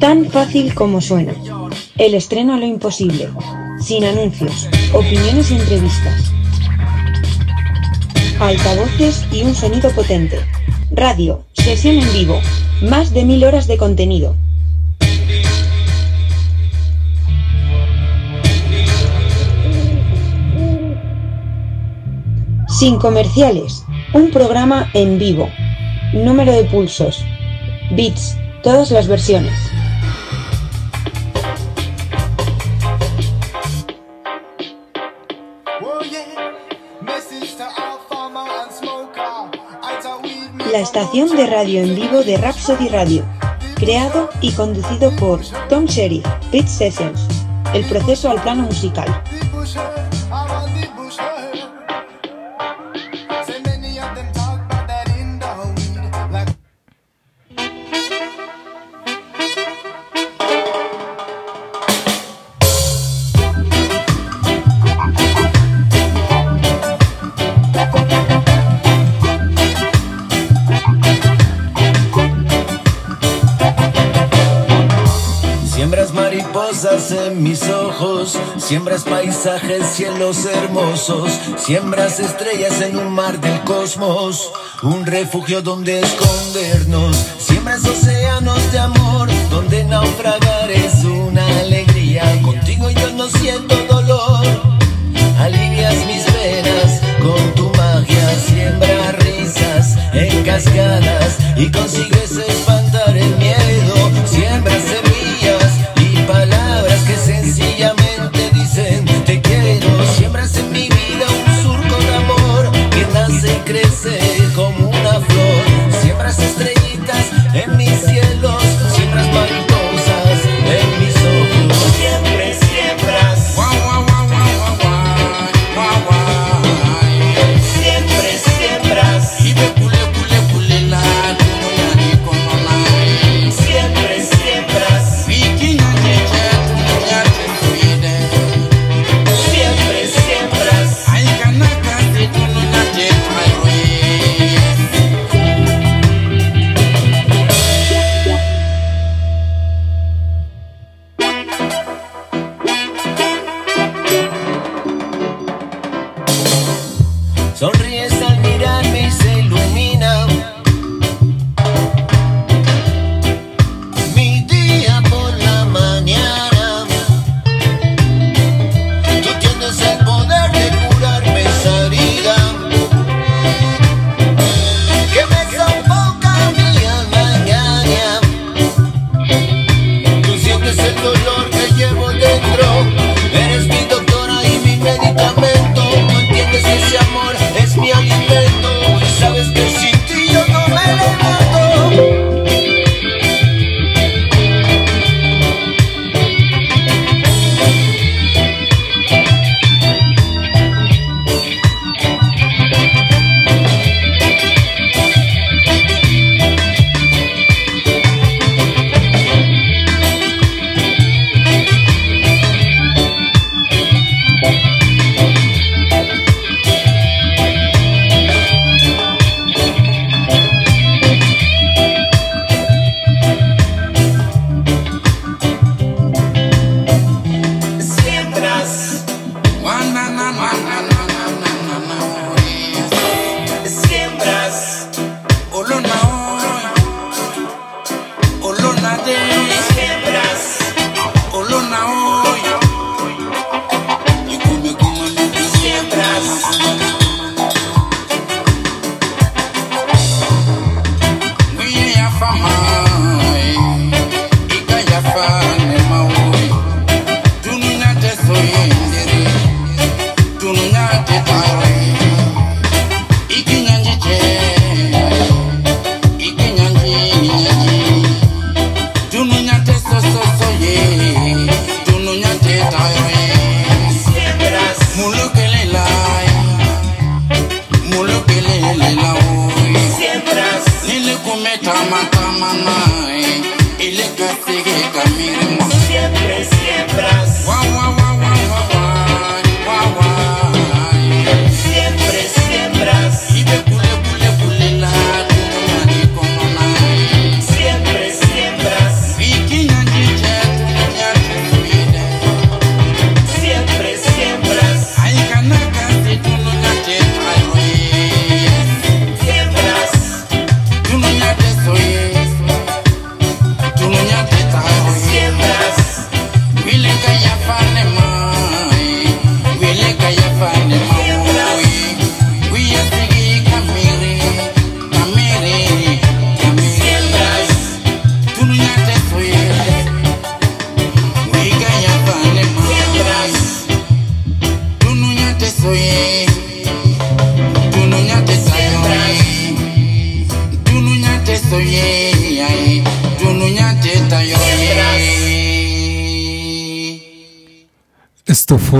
Tan fácil como suena. El estreno a lo imposible. Sin anuncios, opiniones y entrevistas. Altavoces y un sonido potente. Radio, sesión en vivo. Más de mil horas de contenido. Sin comerciales. Un programa en vivo. Número de pulsos. Bits. Todas las versiones. La estación de radio en vivo de Rhapsody Radio. Creado y conducido por Tom Sheriff, Beat Sessions. El proceso al plano musical. Siembras paisajes, cielos hermosos, siembras estrellas en un mar del cosmos, un refugio donde escondernos, siembras océanos de amor, donde naufragar es una alegría, contigo yo no siento dolor, alivias mis penas con tu magia, siembra risas en cascadas y consigues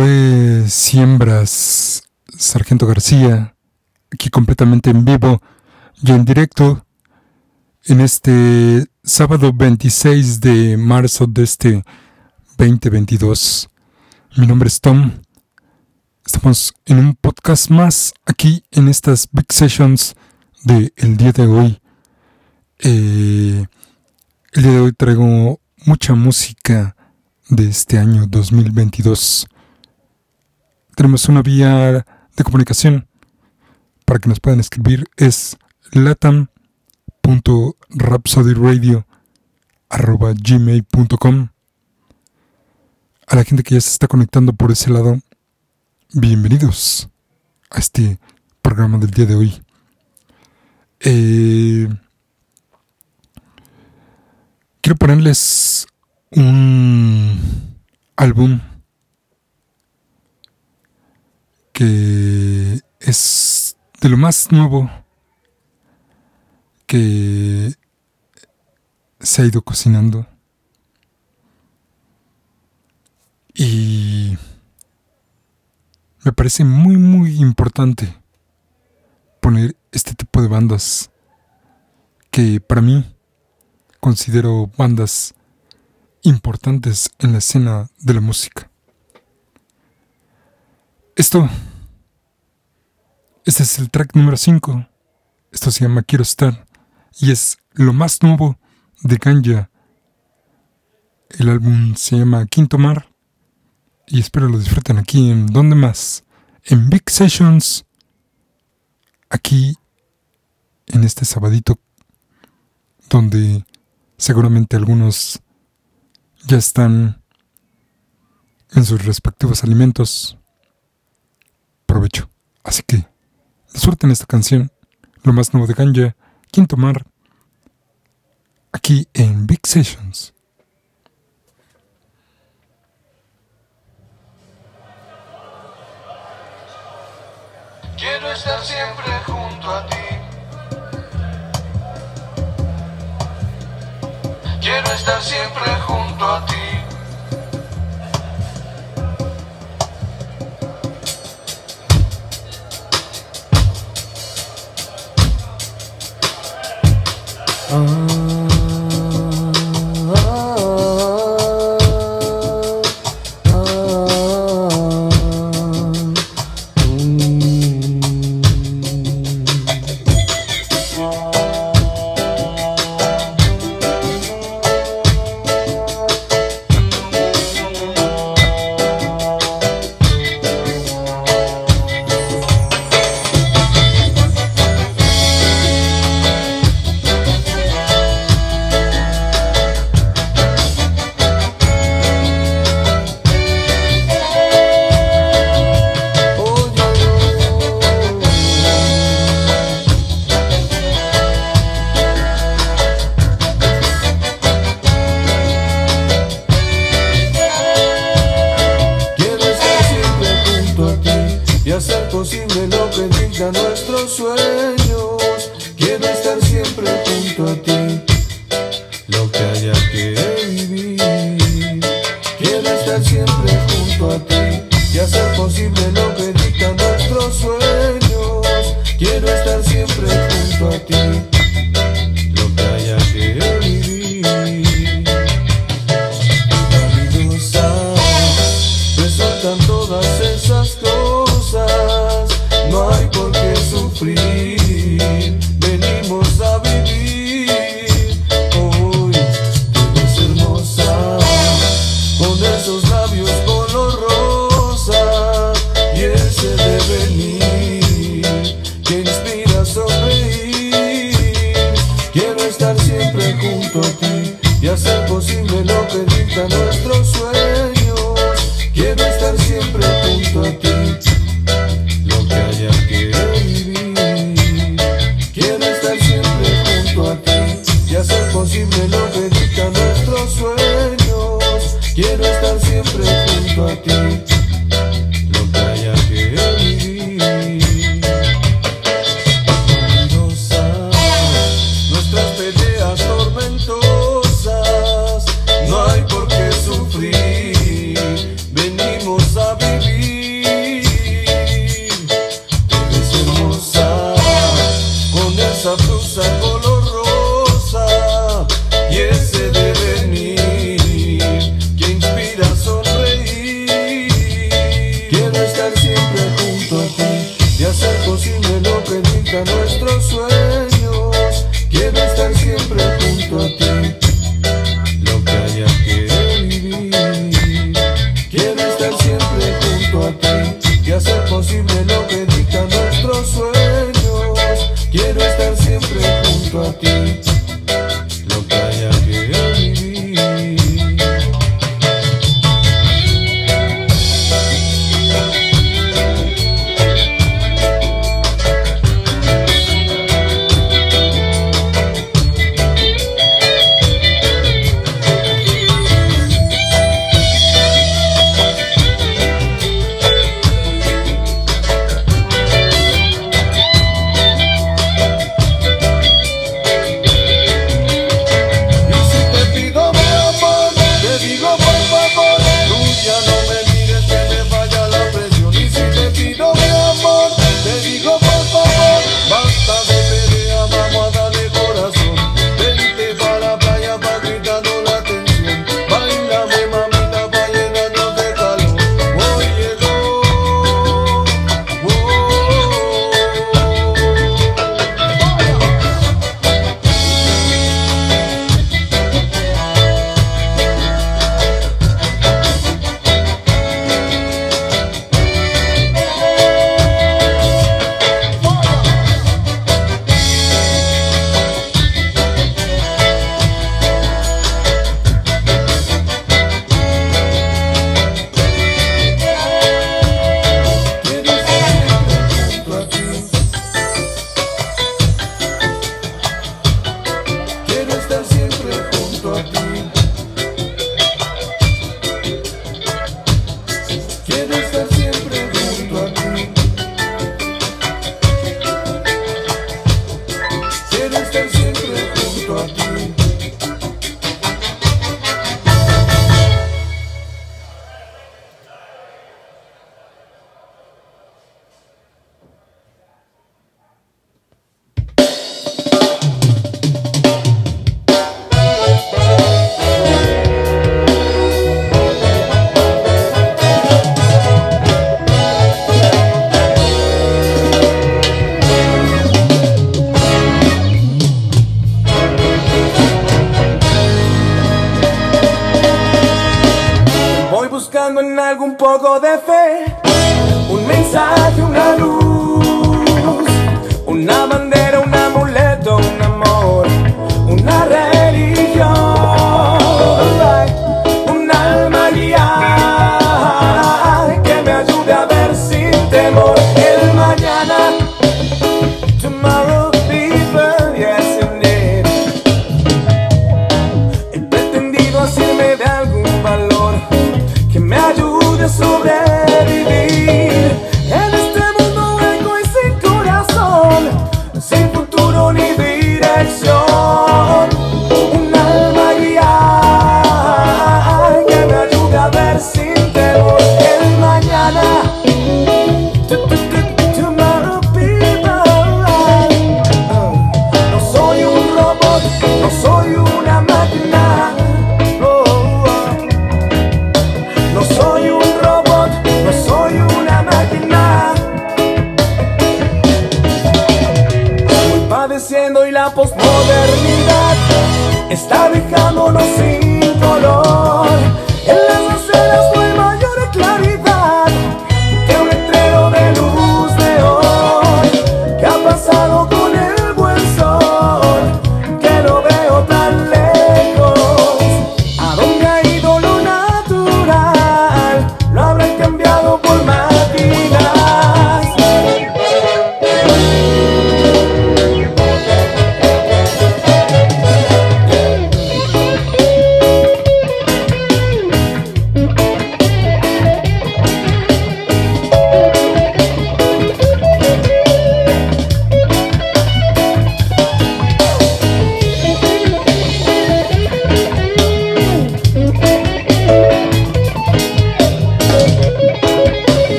fue Siembras Sargento García, aquí completamente en vivo y en directo en este sábado 26 de marzo de este 2022. Mi nombre es Tom. Estamos en un podcast más aquí en estas Big Sessions del el día de hoy. Eh, el día de hoy traigo mucha música de este año 2022. Tenemos una vía de comunicación para que nos puedan escribir es latam.rhapsodyradio.gmail.com A la gente que ya se está conectando por ese lado, bienvenidos a este programa del día de hoy. Eh, quiero ponerles un álbum que es de lo más nuevo que se ha ido cocinando y me parece muy muy importante poner este tipo de bandas que para mí considero bandas importantes en la escena de la música. Esto, este es el track número 5. Esto se llama Quiero estar y es lo más nuevo de Ganja. El álbum se llama Quinto Mar y espero lo disfruten aquí en donde más, en Big Sessions, aquí en este sabadito donde seguramente algunos ya están en sus respectivos alimentos. Provecho. Así que disfruten esta canción, lo más nuevo de Ganja, Quinto Mar, aquí en Big Sessions. Quiero estar siempre junto a ti. Quiero estar siempre junto a ti. Quiero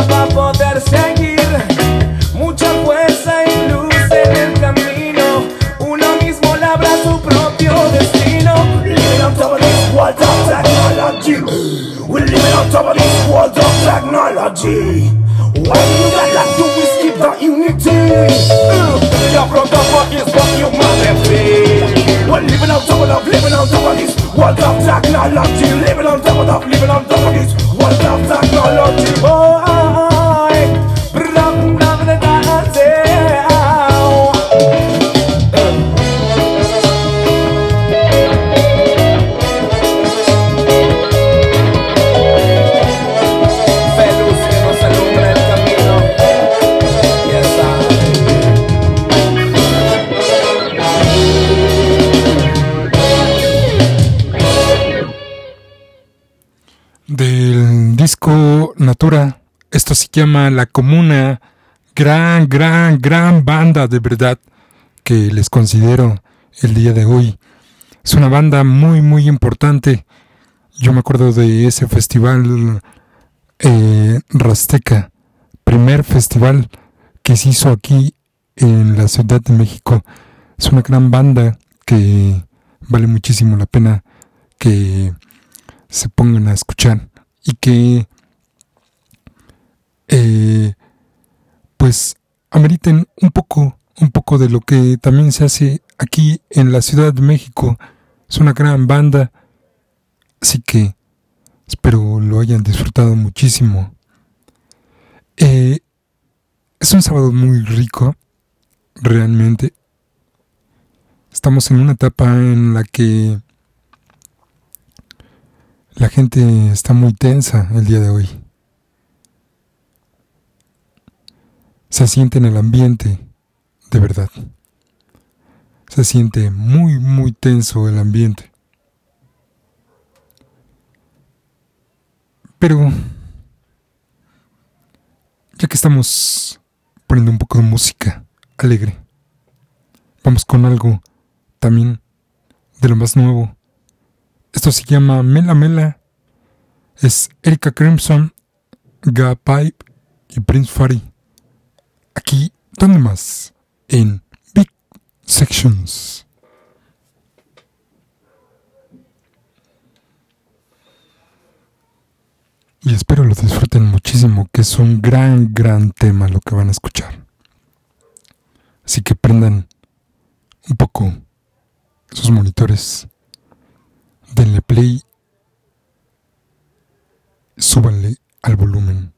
candela va a poder seguir. Mucha fuerza y luz en el camino. Uno mismo labra su propio destino. Living on top of this world of technology. We're living on top of this world of technology. What you gotta do is keep the unity uh, Your brother is what humanity We're living on top of living on top of this world of technology. Living on top of living on top of this esto se llama La Comuna, gran, gran, gran banda de verdad que les considero el día de hoy. Es una banda muy, muy importante. Yo me acuerdo de ese festival eh, Rasteca, primer festival que se hizo aquí en la Ciudad de México. Es una gran banda que vale muchísimo la pena que se pongan a escuchar y que eh, pues ameriten un poco un poco de lo que también se hace aquí en la Ciudad de México. Es una gran banda. Así que espero lo hayan disfrutado muchísimo. Eh, es un sábado muy rico realmente. Estamos en una etapa en la que la gente está muy tensa el día de hoy. Se siente en el ambiente, de verdad. Se siente muy, muy tenso el ambiente. Pero, ya que estamos poniendo un poco de música alegre, vamos con algo también de lo más nuevo. Esto se llama Mela Mela. Es Erika Crimson, Ga Pipe y Prince Fari. Aquí, ¿dónde más? En Big Sections. Y espero lo disfruten muchísimo, que es un gran, gran tema lo que van a escuchar. Así que prendan un poco sus monitores, denle play, súbanle al volumen.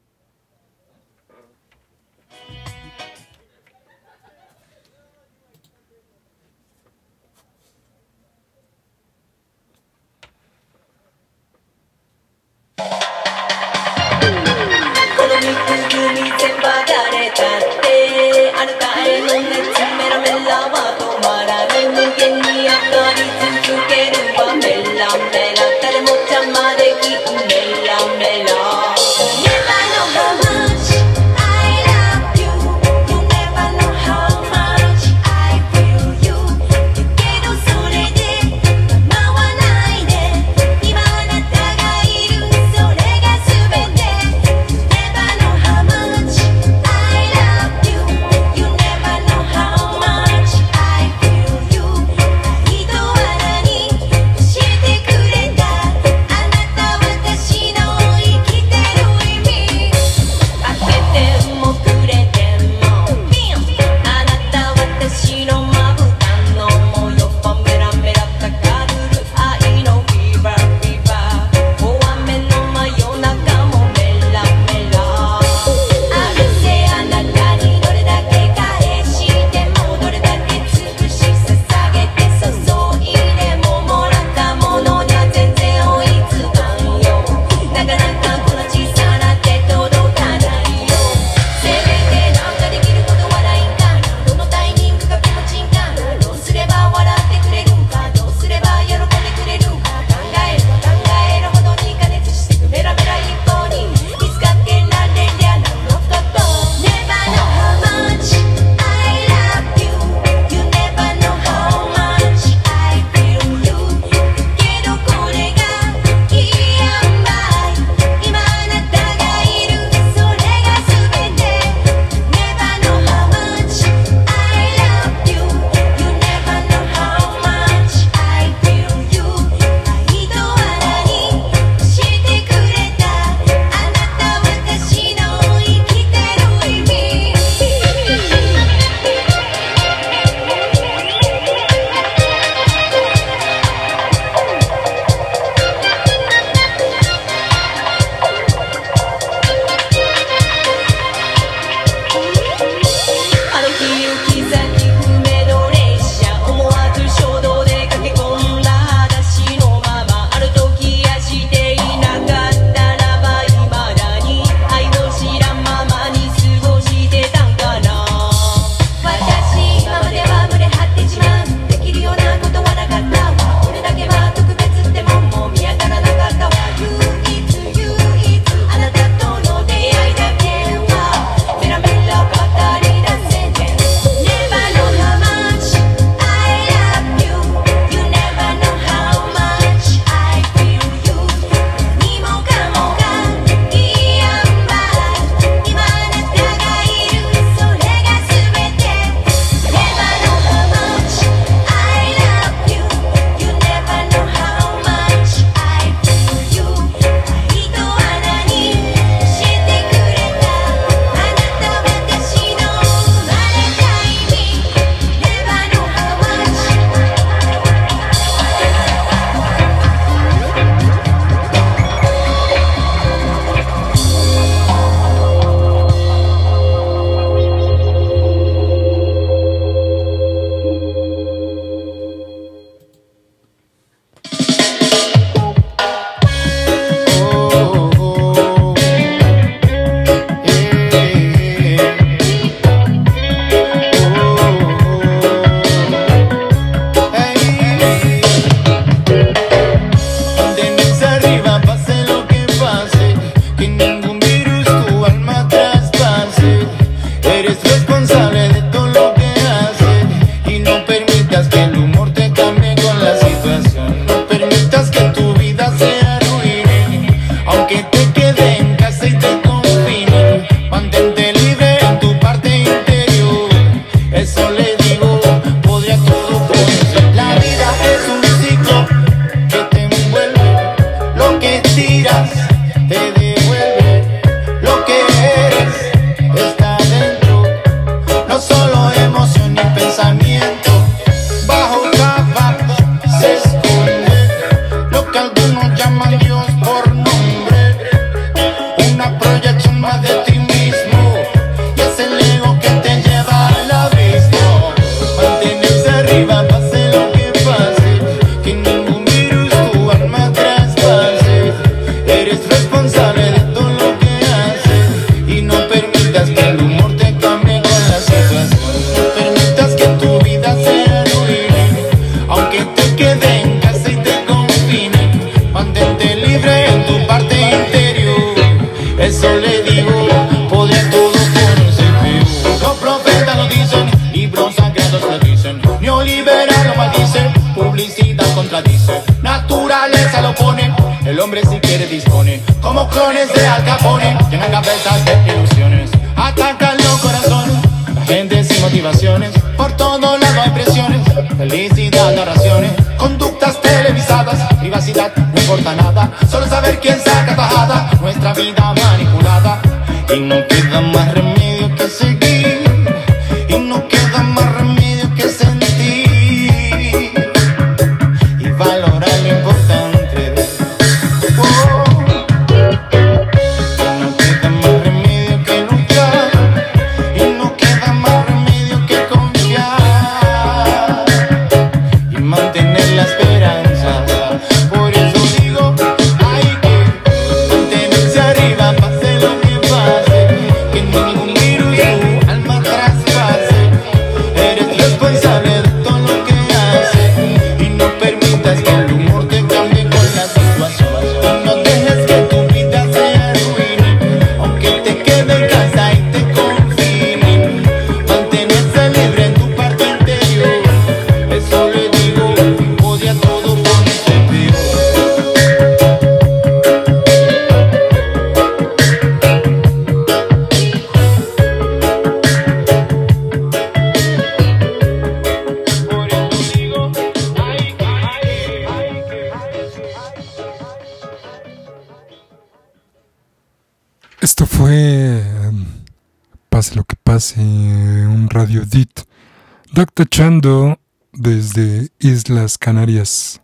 Dr. Chando desde Islas Canarias.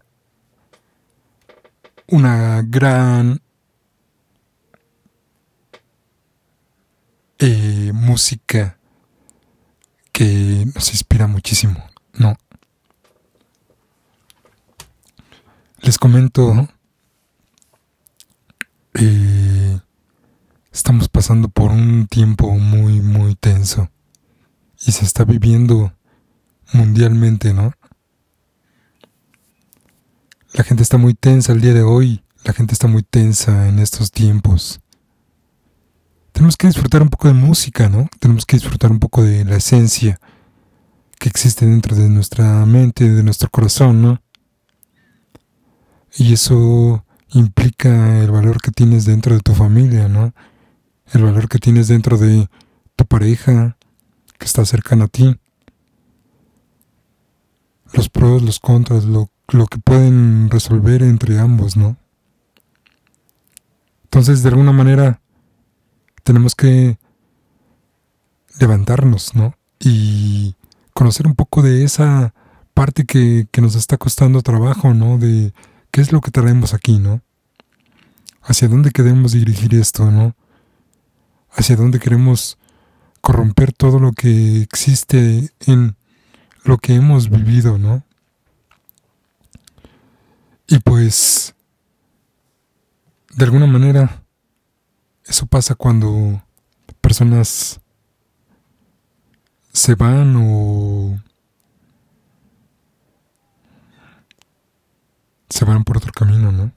Una gran eh, música que nos inspira muchísimo, ¿no? Les comento, eh, estamos pasando por un tiempo muy, muy tenso y se está viviendo mundialmente, ¿no? La gente está muy tensa el día de hoy, la gente está muy tensa en estos tiempos. Tenemos que disfrutar un poco de música, ¿no? Tenemos que disfrutar un poco de la esencia que existe dentro de nuestra mente, de nuestro corazón, ¿no? Y eso implica el valor que tienes dentro de tu familia, ¿no? El valor que tienes dentro de tu pareja que está cercana a ti. Los pros, los contras, lo, lo que pueden resolver entre ambos, ¿no? Entonces, de alguna manera, tenemos que levantarnos, ¿no? Y conocer un poco de esa parte que, que nos está costando trabajo, ¿no? De qué es lo que traemos aquí, ¿no? Hacia dónde queremos dirigir esto, ¿no? Hacia dónde queremos corromper todo lo que existe en lo que hemos vivido, ¿no? Y pues, de alguna manera, eso pasa cuando personas se van o se van por otro camino, ¿no?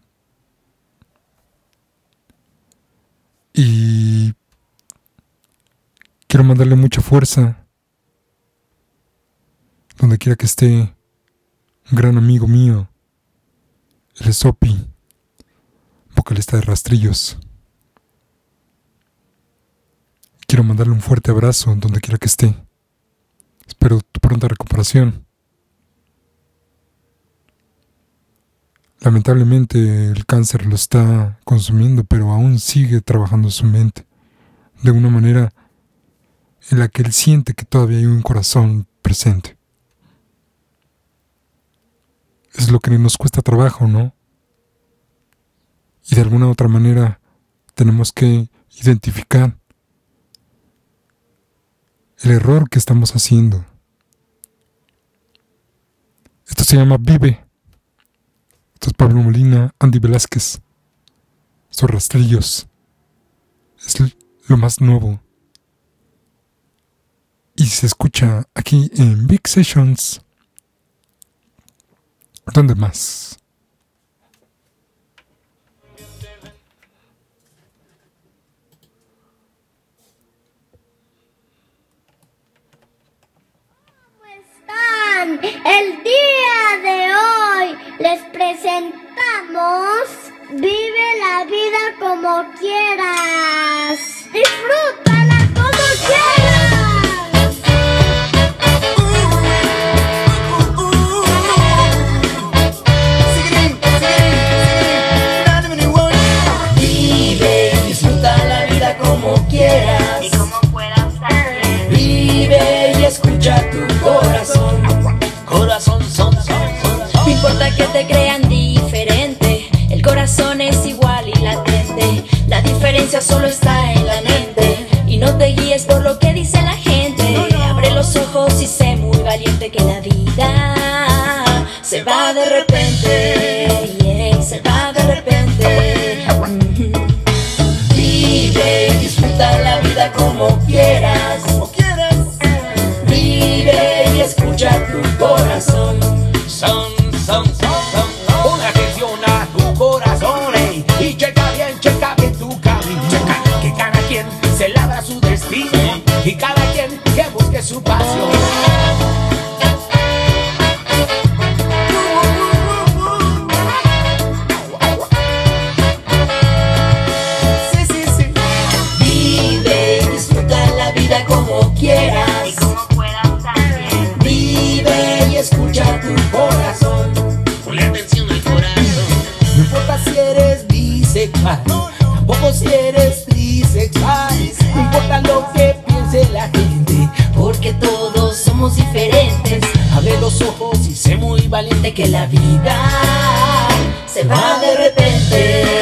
Y quiero mandarle mucha fuerza donde quiera que esté un gran amigo mío, el Sopi, vocalista de Rastrillos. Quiero mandarle un fuerte abrazo donde quiera que esté. Espero tu pronta recuperación. Lamentablemente el cáncer lo está consumiendo, pero aún sigue trabajando su mente de una manera en la que él siente que todavía hay un corazón presente. Es lo que nos cuesta trabajo, ¿no? Y de alguna otra manera tenemos que identificar el error que estamos haciendo. Esto se llama Vive. Esto es Pablo Molina, Andy Velázquez. Estos rastrillos. Es lo más nuevo. Y se escucha aquí en Big Sessions. ¿Dónde más? El día de hoy les presentamos Vive la vida como quieras. Disfrútala como quieras. y como pueda usarle. Vive y escucha tu corazón. Corazón, son, son, son. No importa que te crean diferente, el corazón es igual y latente. La diferencia solo está en la mente y no te guíes por lo que dice la gente. Abre los ojos y sé muy valiente que la vida se va de repente. valiente que la vida se va de repente.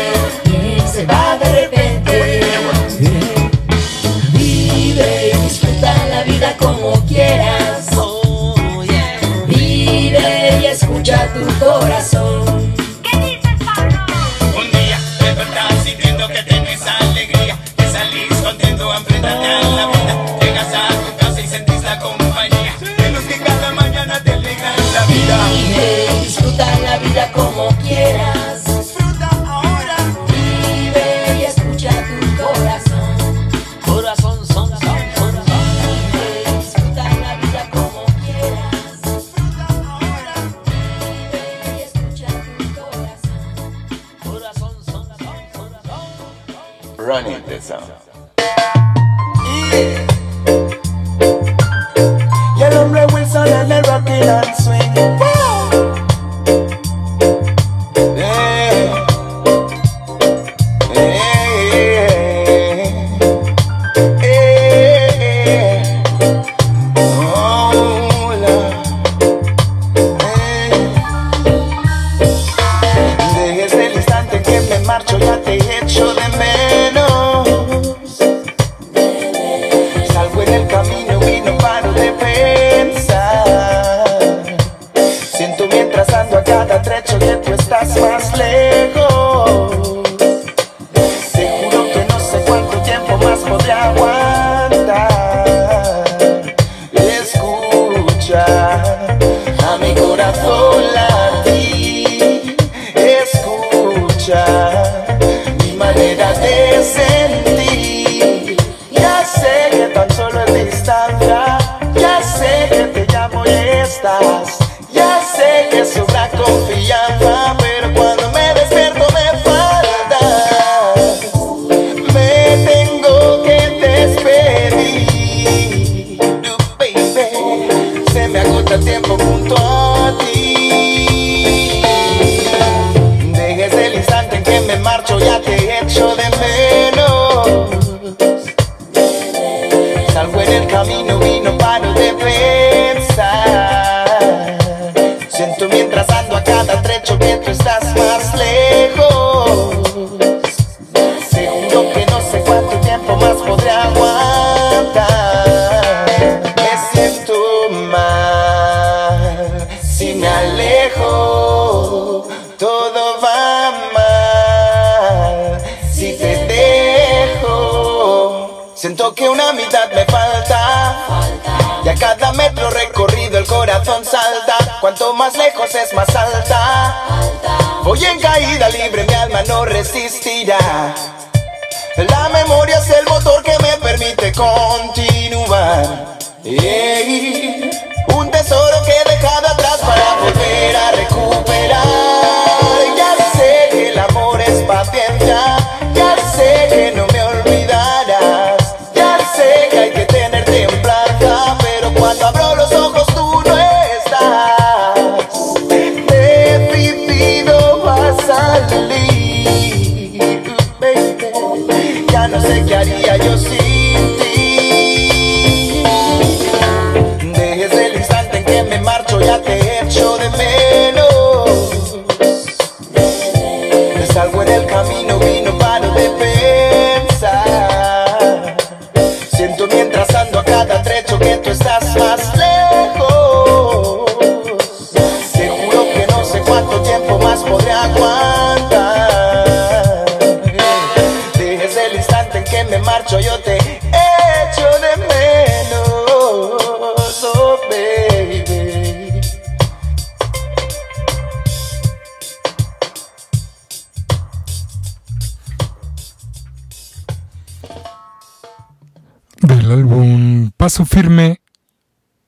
Paso Firme.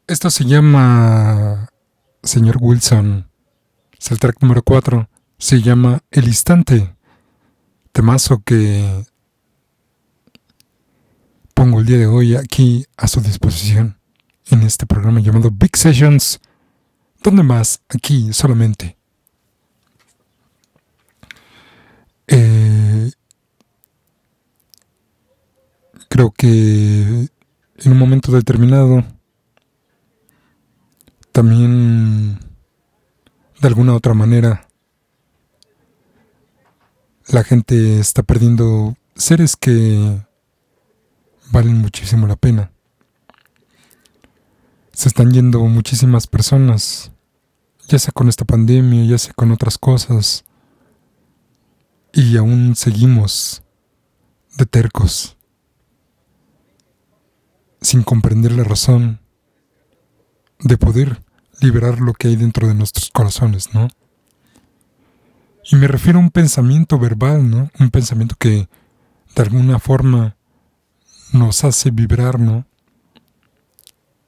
Esto se llama Señor Wilson. Es el track número 4. Se llama El Instante. Temazo que pongo el día de hoy aquí a su disposición en este programa llamado Big Sessions. ¿Dónde más? Aquí solamente. Eh, creo que en un momento determinado también de alguna otra manera la gente está perdiendo seres que valen muchísimo la pena. Se están yendo muchísimas personas, ya sea con esta pandemia, ya sea con otras cosas, y aún seguimos de tercos, sin comprender la razón de poder liberar lo que hay dentro de nuestros corazones, ¿no? Y me refiero a un pensamiento verbal, ¿no? Un pensamiento que de alguna forma nos hace vibrar, ¿no?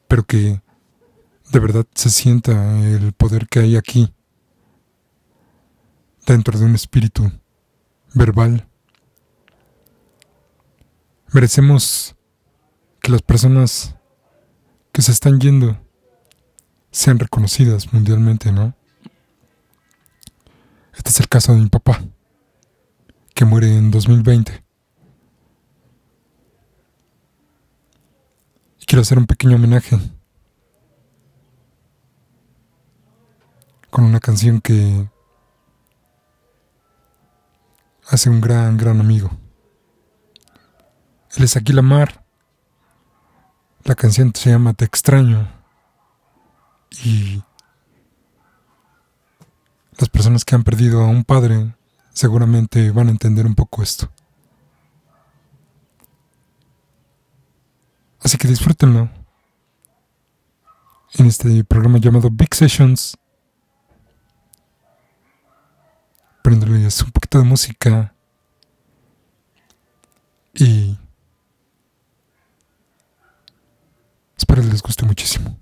Pero que de verdad se sienta el poder que hay aquí, dentro de un espíritu verbal. Merecemos que las personas que se están yendo sean reconocidas mundialmente, ¿no? Este es el caso de mi papá, que muere en 2020. Y quiero hacer un pequeño homenaje con una canción que hace un gran, gran amigo. Él es Aquila Mar. La canción se llama Te extraño. Y las personas que han perdido a un padre seguramente van a entender un poco esto. Así que disfrútenlo en este programa llamado Big Sessions. Prenderles un poquito de música y espero les guste muchísimo.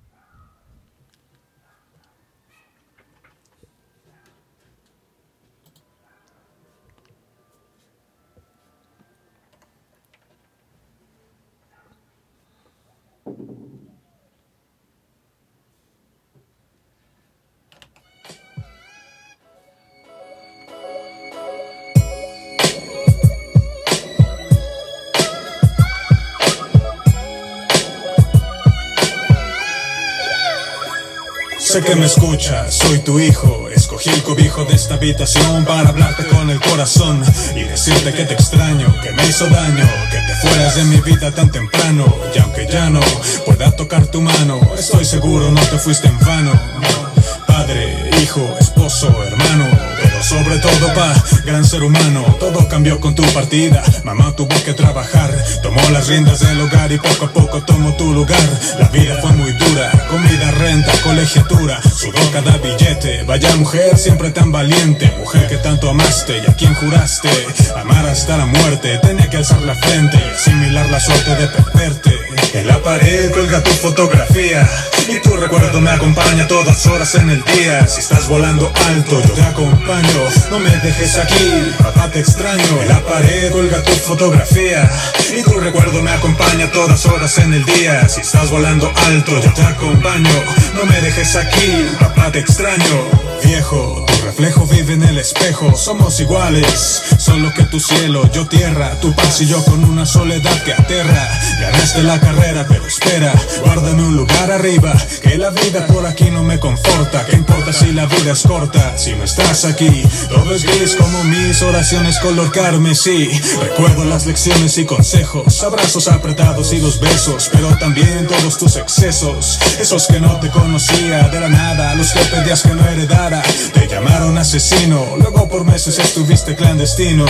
Sé que me escuchas, soy tu hijo. Escogí el cobijo de esta habitación para hablarte con el corazón y decirte que te extraño, que me hizo daño, que te fueras de mi vida tan temprano. Y aunque ya no pueda tocar tu mano, estoy seguro no te fuiste en vano. Padre, hijo, esposo, hermano, sobre todo pa, gran ser humano, todo cambió con tu partida. Mamá tuvo que trabajar, tomó las riendas del hogar y poco a poco tomó tu lugar. La vida fue muy dura, comida, renta, colegiatura, sudó cada billete. Vaya mujer, siempre tan valiente, mujer que tanto amaste y a quien juraste amar hasta la muerte. Tenía que alzar la frente y asimilar la suerte de perderte. En la pared colga tu fotografía y tu recuerdo me acompaña todas horas en el día. Si estás volando alto, yo te acompaño. No me dejes aquí, papá te extraño. En la pared colga tu fotografía y tu recuerdo me acompaña todas horas en el día. Si estás volando alto, yo te acompaño. No me dejes aquí, papá te extraño. Viejo, reflejo vive en el espejo. Somos iguales, solo que tu cielo, yo tierra, tu paz y yo con una soledad que aterra. Ganaste la carrera, pero espera, guárdame un lugar arriba. Que la vida por aquí no me conforta. ¿Qué importa si la vida es corta? Si no estás aquí, todo es gris como mis oraciones color carmesí. Recuerdo las lecciones y consejos, abrazos apretados y los besos, pero también todos tus excesos. Esos que no te conocía de la nada, los que pedías que no heredara. Te llamaron asesino, luego por meses estuviste clandestino.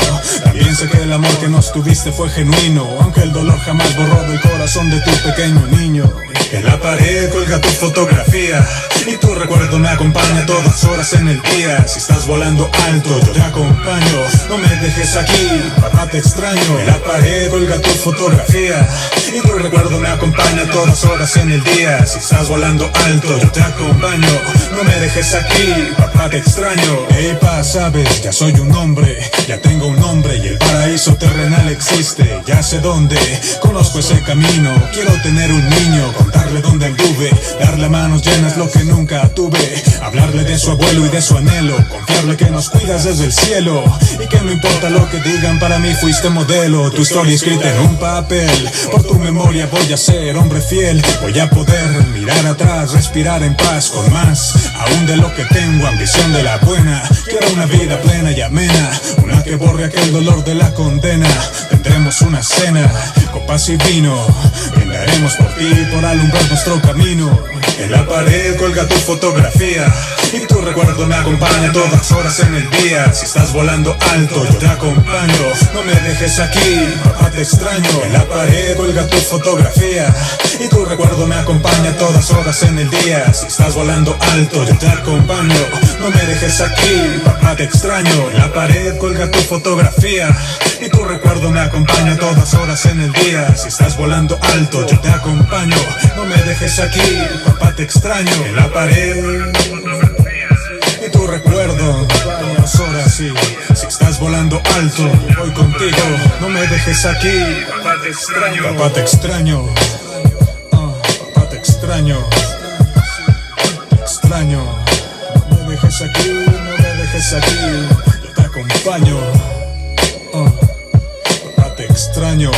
También sé que el amor que nos tuviste fue genuino, aunque el dolor jamás borró del corazón de tu pequeño niño. En la pared colga tu fotografía Y tu recuerdo me acompaña todas horas en el día. Si estás volando alto yo te acompaño. No me dejes aquí, papá te extraño. En la pared colga tu fotografía. Y tu recuerdo me acompaña todas horas en el día. Si estás volando alto yo te acompaño. No me dejes aquí, papá te extraño. Ey pa, sabes, ya soy un hombre. Ya tengo un nombre y el paraíso terrenal existe. Ya sé dónde, conozco ese camino. Quiero tener un niño, contarle dónde anduve. Darle manos llenas lo que nunca tuve. Hablarle de su abuelo y de su anhelo. Confiarle que nos cuidas desde el cielo. Y que no importa lo que digan, para mí fuiste modelo. Tu historia escrita en un papel. Por tu memoria voy a ser hombre fiel. Voy a poder mirar atrás, respirar en paz con más Aún de lo que tengo, ambición de la buena. Quiero una vida plena y amena. Una que borre aquel dolor de la condena. Tendremos una cena, copas y vino. Brindaremos por ti, por alumbrar nuestro camino. En la pared tu fotografía Y tu recuerdo me acompaña todas horas en el día. Si estás volando alto yo te acompaño. No me dejes aquí, papá te extraño. En la pared colga tu fotografía Y tu recuerdo me acompaña todas horas en el día. Si estás volando alto yo te acompaño. No me dejes aquí, papá te extraño. En la pared colga tu fotografía Y tu recuerdo me acompaña todas horas en el día. Si estás volando alto yo te acompaño. No me dejes aquí, papá te extraño pared. Y tu recuerdo Todas horas y si estás volando alto Voy contigo, no me dejes aquí. Papá te extraño. Papá te extraño. Ah, Papá te extraño. Te extraño. No me dejes aquí, no me dejes aquí. Yo te acompaño. Ah, Papá te extraño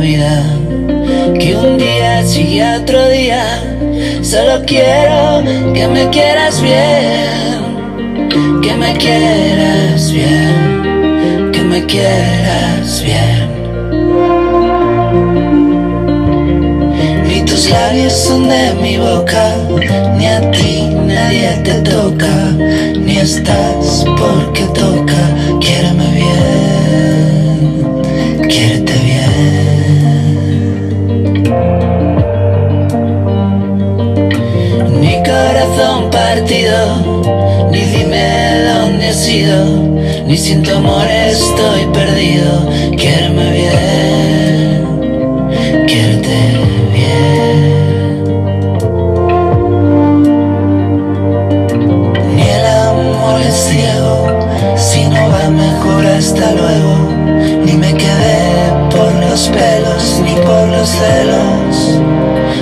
Que un día sigue otro día. Solo quiero que me quieras bien, que me quieras bien, que me quieras bien. Ni tus labios son de mi boca, ni a ti nadie te toca, ni estás porque toca. Quiéreme bien, quiérete corazón partido, ni dime dónde has ido, ni sin tu amor estoy perdido. Quiéreme bien, quiérete bien. Ni el amor es ciego, si no va mejor hasta luego. Ni me quedé por los pelos, ni por los celos.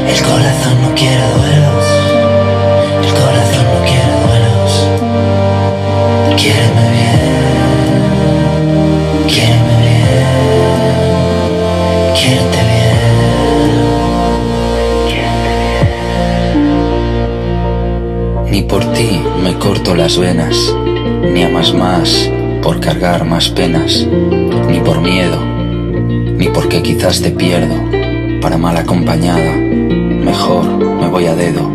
El corazón no quiere por ti me corto las venas, ni amas más por cargar más penas. ni por miedo, ni porque quizás te pierdo, para mal acompañada, mejor me voy a dedo.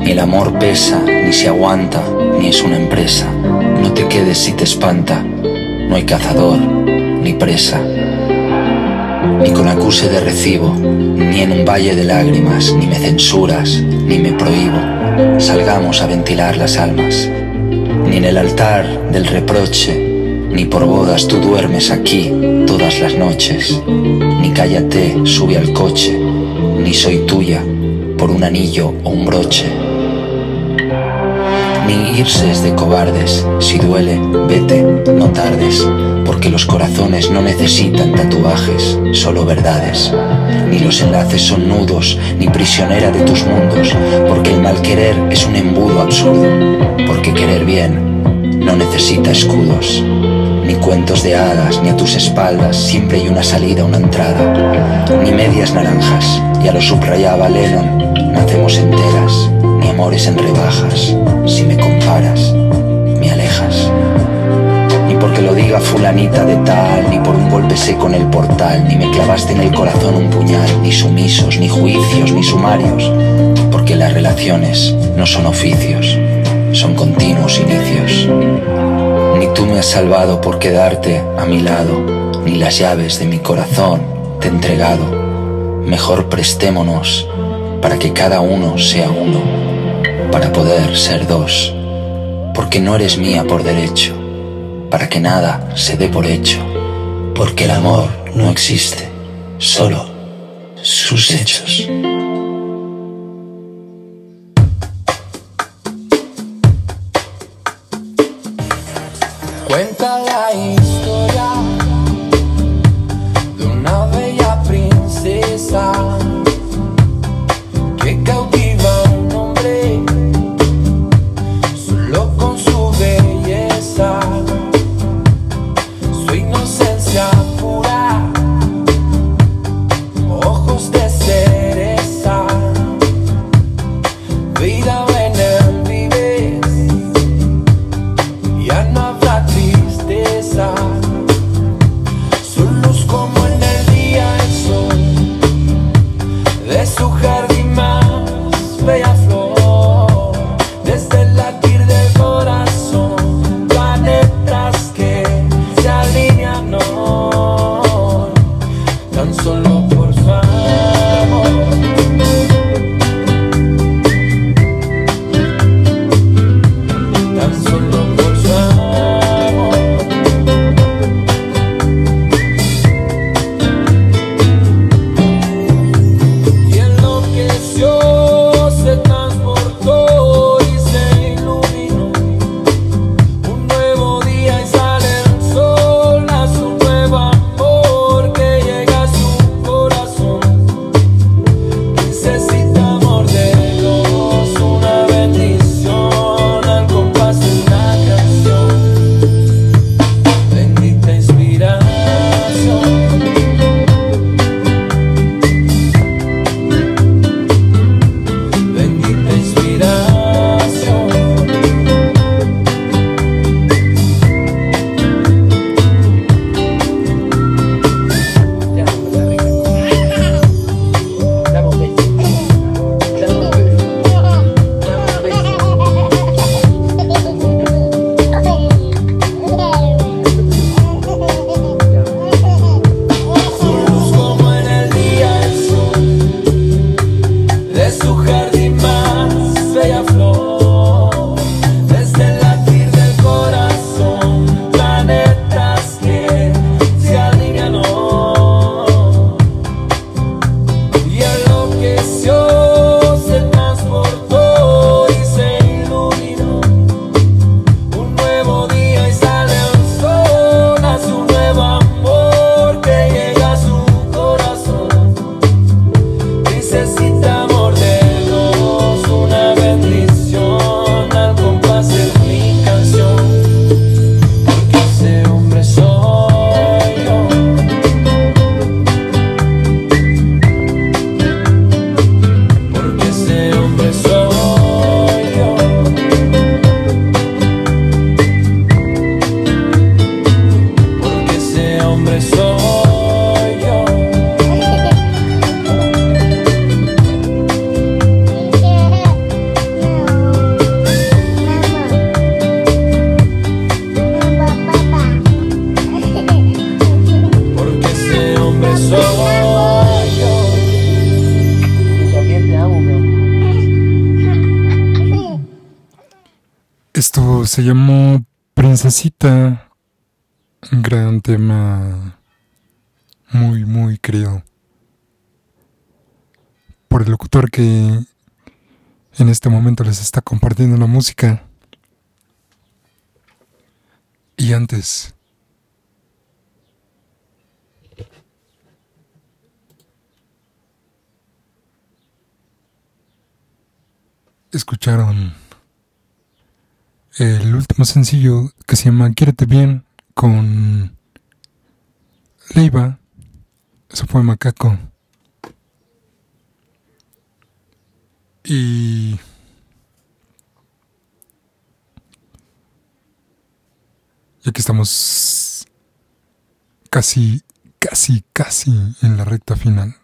Ni el amor pesa, ni se aguanta, ni es una empresa. No te quedes si te espanta, no hay cazador, ni presa. Ni con acuse de recibo, ni en un valle de lágrimas, ni me censuras, ni me prohíbo. Salgamos a ventilar las almas. Ni en el altar del reproche, ni por bodas tú duermes aquí todas las noches. Ni cállate, sube al coche, ni soy tuya por un anillo o un broche. Ni irse es de cobardes, si duele, vete, no tardes, porque los corazones no necesitan tatuajes, solo verdades. Ni los enlaces son nudos, ni prisionera de tus mundos, porque el mal querer es un embudo absurdo, porque querer bien no necesita escudos. Ni cuentos de hadas, ni a tus espaldas, siempre hay una salida, una entrada. Ni medias naranjas, ya lo subrayaba Lennon, nacemos enteras, ni amores en rebajas. Si me comparas, porque lo diga fulanita de tal, ni por un golpe seco en el portal, ni me clavaste en el corazón un puñal, ni sumisos, ni juicios, ni sumarios. Porque las relaciones no son oficios, son continuos inicios. Ni tú me has salvado por quedarte a mi lado, ni las llaves de mi corazón te he entregado. Mejor prestémonos para que cada uno sea uno, para poder ser dos, porque no eres mía por derecho, para que nada se dé por hecho, porque el amor no existe, solo sus hechos. Se llamó Princesita. Gran tema. Muy, muy querido. Por el locutor que en este momento les está compartiendo la música. Y antes. Escucharon el último sencillo que se llama Quiérete bien con Leiva. Eso fue Macaco. Y ya que estamos casi, casi, casi en la recta final.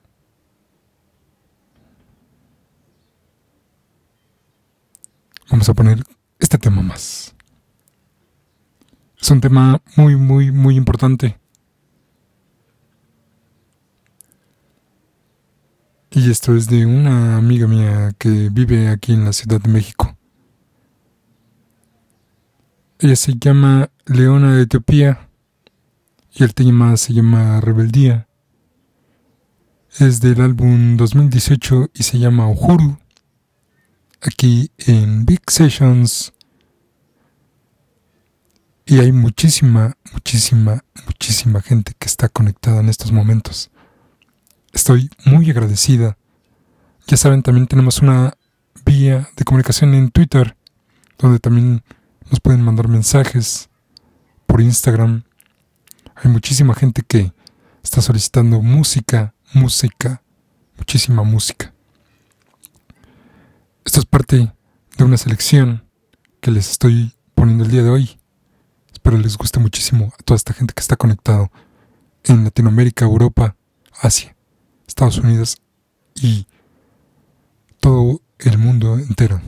Vamos a poner este tema más. Es un tema muy, muy, muy importante. Y esto es de una amiga mía que vive aquí en la Ciudad de México. Ella se llama Leona de Etiopía y el tema se llama Rebeldía. Es del álbum 2018 y se llama Uhuru. Aquí en Big Sessions. Y hay muchísima, muchísima, muchísima gente que está conectada en estos momentos. Estoy muy agradecida. Ya saben, también tenemos una vía de comunicación en Twitter, donde también nos pueden mandar mensajes por Instagram. Hay muchísima gente que está solicitando música, música, muchísima música. Esto es parte de una selección que les estoy poniendo el día de hoy. Espero les guste muchísimo a toda esta gente que está conectado en Latinoamérica, Europa, Asia. Estados Unidos y todo el mundo entero.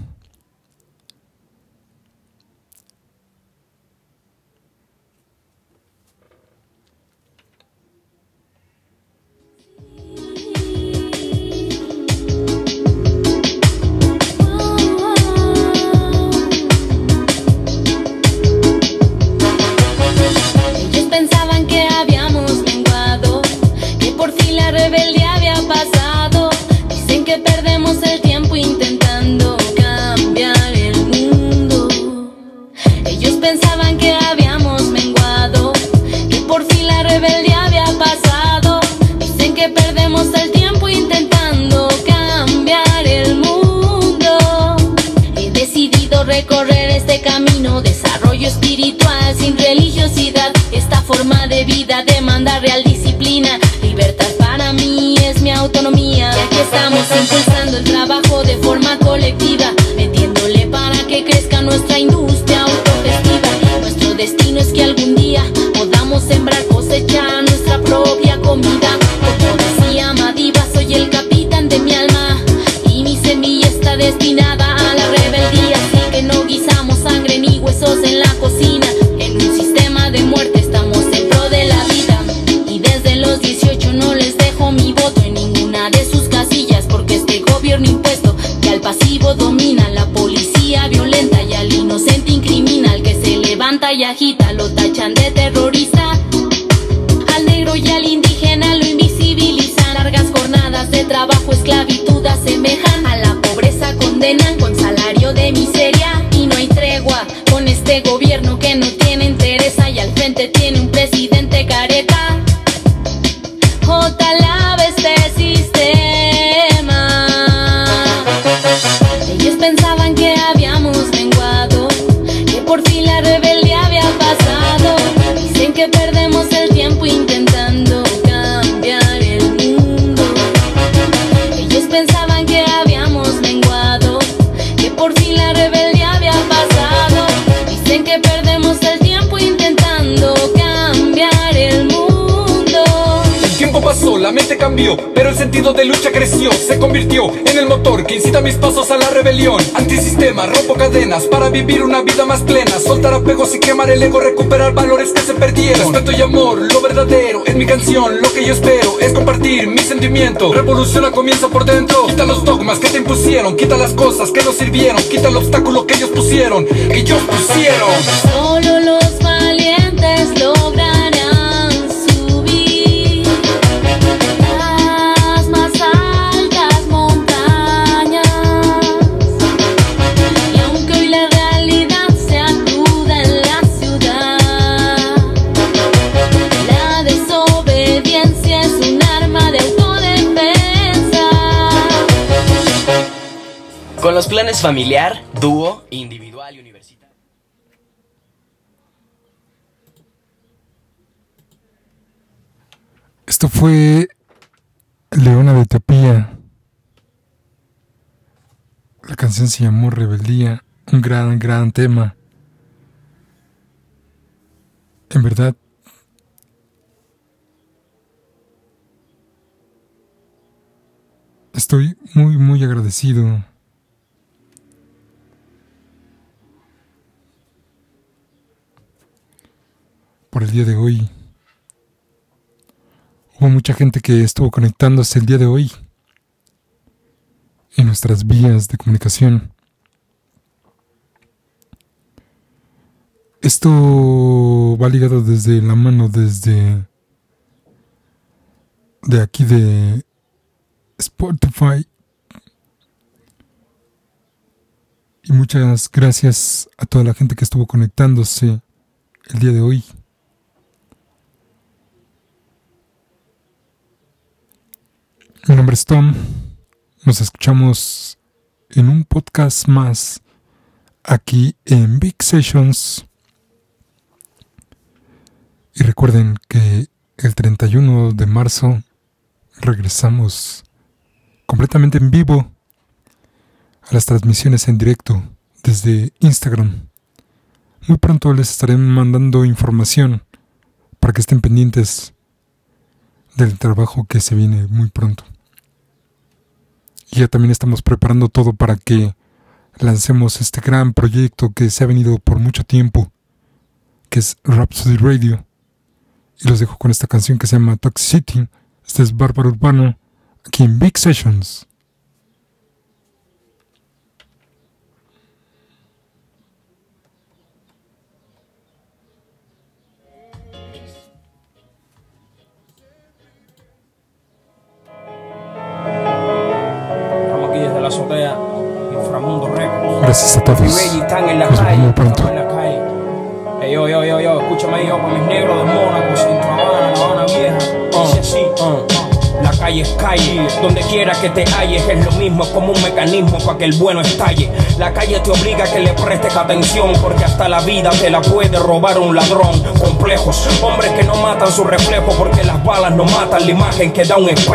Cambió, pero el sentido de lucha creció, se convirtió en el motor que incita mis pasos a la rebelión. Antisistema, rompo cadenas para vivir una vida más plena, soltar apegos y quemar el ego, recuperar valores que se perdieron. Respeto y amor, lo verdadero, en mi canción, lo que yo espero es compartir mi sentimiento. Revoluciona comienza por dentro, quita los dogmas que te impusieron, quita las cosas que no sirvieron, quita el obstáculo que ellos pusieron, que ellos pusieron. Solo los valientes lograrán Con los planes familiar, dúo, individual y universitario. Esto fue Leona de Tapía. La canción se llamó Rebeldía, un gran, gran tema. En verdad, estoy muy, muy agradecido. Por el día de hoy. Hubo mucha gente que estuvo conectándose el día de hoy en nuestras vías de comunicación. Esto va ligado desde la mano, desde de aquí de Spotify. Y muchas gracias a toda la gente que estuvo conectándose el día de hoy. Mi nombre es Tom. Nos escuchamos en un podcast más aquí en Big Sessions. Y recuerden que el 31 de marzo regresamos completamente en vivo a las transmisiones en directo desde Instagram. Muy pronto les estaré mandando información para que estén pendientes del trabajo que se viene muy pronto. Y ya también estamos preparando todo para que lancemos este gran proyecto que se ha venido por mucho tiempo, que es Rhapsody Radio. Y los dejo con esta canción que se llama Toxicity. Este es Bárbaro Urbano, aquí en Big Sessions. Gracias a todos. Nos calle. vemos pronto. yo, yo, yo, yo, escúchame yo, para mis negros de Mónaco, Centro Habana, La Habana Vieja. Dice así, uh. La calle es calle, donde quiera que te halles es lo mismo, es como un mecanismo para que el bueno estalle. La calle te obliga a que le prestes atención, porque hasta la vida te la puede robar un ladrón. Complejos, hombres que no matan su reflejo, porque las balas no matan la imagen que da un espejo.